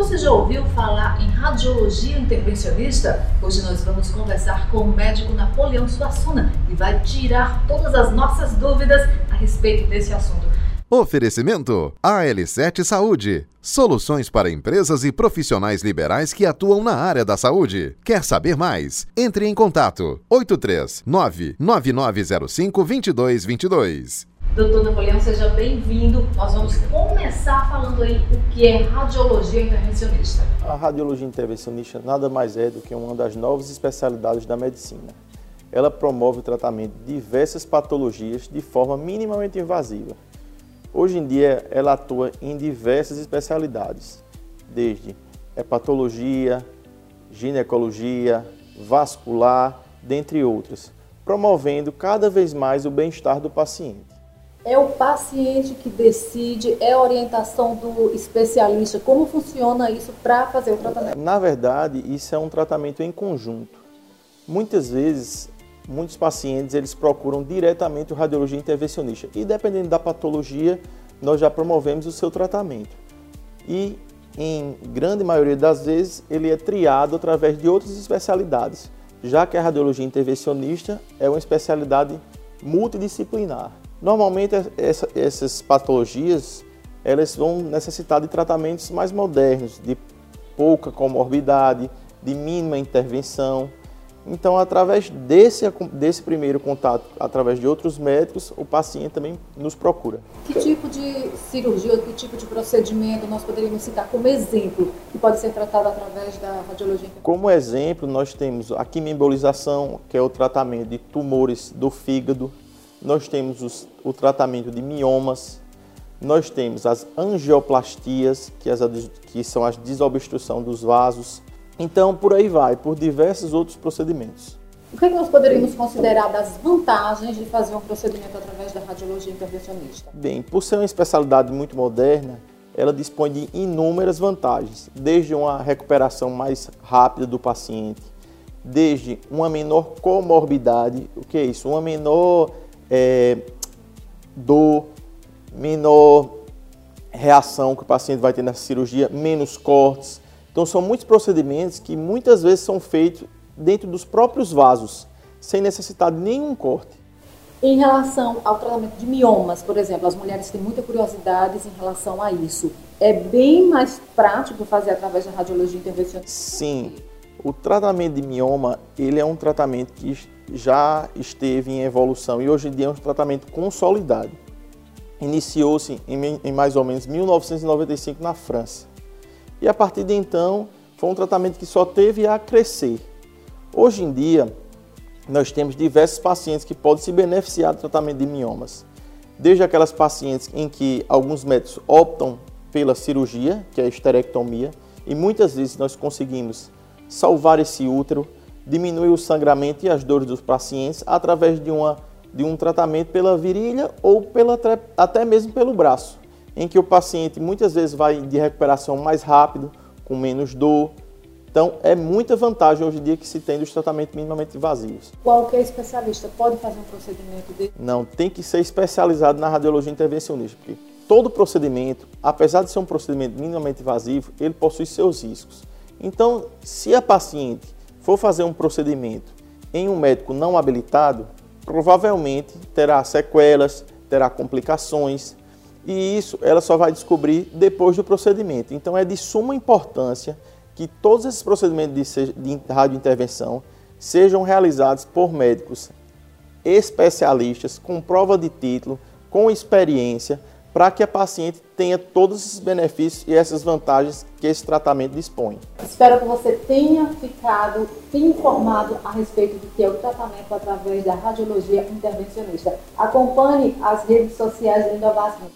Você já ouviu falar em radiologia intervencionista? Hoje nós vamos conversar com o médico Napoleão Suassuna e vai tirar todas as nossas dúvidas a respeito desse assunto. Oferecimento AL7 Saúde. Soluções para empresas e profissionais liberais que atuam na área da saúde. Quer saber mais? Entre em contato 839 9905 2222. Doutor Napoleão, seja bem-vindo. Nós vamos começar falando aí o que é radiologia intervencionista. A radiologia intervencionista nada mais é do que uma das novas especialidades da medicina. Ela promove o tratamento de diversas patologias de forma minimamente invasiva. Hoje em dia, ela atua em diversas especialidades, desde hepatologia, ginecologia, vascular, dentre outras, promovendo cada vez mais o bem-estar do paciente. É o paciente que decide, é a orientação do especialista. Como funciona isso para fazer o tratamento? Na verdade, isso é um tratamento em conjunto. Muitas vezes, muitos pacientes eles procuram diretamente o radiologia intervencionista e dependendo da patologia, nós já promovemos o seu tratamento. E em grande maioria das vezes, ele é triado através de outras especialidades, já que a radiologia intervencionista é uma especialidade multidisciplinar. Normalmente essa, essas patologias elas vão necessitar de tratamentos mais modernos, de pouca comorbidade, de mínima intervenção. Então, através desse, desse primeiro contato, através de outros médicos, o paciente também nos procura. Que tipo de cirurgia, que tipo de procedimento nós poderíamos citar como exemplo que pode ser tratado através da radiologia? Como exemplo, nós temos a quimioembolização, que é o tratamento de tumores do fígado, nós temos os, o tratamento de miomas, nós temos as angioplastias, que, as, que são a desobstrução dos vasos. Então, por aí vai, por diversos outros procedimentos. O que, é que nós poderíamos considerar das vantagens de fazer um procedimento através da radiologia intervencionista? Bem, por ser uma especialidade muito moderna, ela dispõe de inúmeras vantagens, desde uma recuperação mais rápida do paciente, desde uma menor comorbidade, o que é isso? Uma menor é, dor, menor reação que o paciente vai ter nessa cirurgia, menos cortes. Então são muitos procedimentos que muitas vezes são feitos dentro dos próprios vasos, sem necessidade de nenhum corte. Em relação ao tratamento de miomas, por exemplo, as mulheres têm muita curiosidade em relação a isso. É bem mais prático fazer através da radiologia intervencional? Sim. O tratamento de mioma, ele é um tratamento que já esteve em evolução e hoje em dia é um tratamento consolidado. Iniciou-se em, em mais ou menos 1995 na França. E a partir de então, foi um tratamento que só teve a crescer. Hoje em dia, nós temos diversos pacientes que podem se beneficiar do tratamento de miomas. Desde aquelas pacientes em que alguns médicos optam pela cirurgia, que é a esterectomia, e muitas vezes nós conseguimos salvar esse útero, diminui o sangramento e as dores dos pacientes através de, uma, de um tratamento pela virilha ou pela, até mesmo pelo braço, em que o paciente muitas vezes vai de recuperação mais rápido, com menos dor. Então, é muita vantagem hoje em dia que se tem dos tratamentos minimamente invasivos. Qualquer especialista pode fazer um procedimento desse? Não, tem que ser especializado na radiologia intervencionista, porque todo procedimento, apesar de ser um procedimento minimamente invasivo, ele possui seus riscos. Então, se a paciente for fazer um procedimento em um médico não habilitado, provavelmente terá sequelas, terá complicações, e isso ela só vai descobrir depois do procedimento. Então é de suma importância que todos esses procedimentos de, de radiointervenção sejam realizados por médicos especialistas com prova de título, com experiência, para que a paciente tenha todos esses benefícios e essas vantagens que esse tratamento dispõe. Espero que você tenha ficado informado a respeito do que é o tratamento através da radiologia intervencionista. Acompanhe as redes sociais do Indovasmo.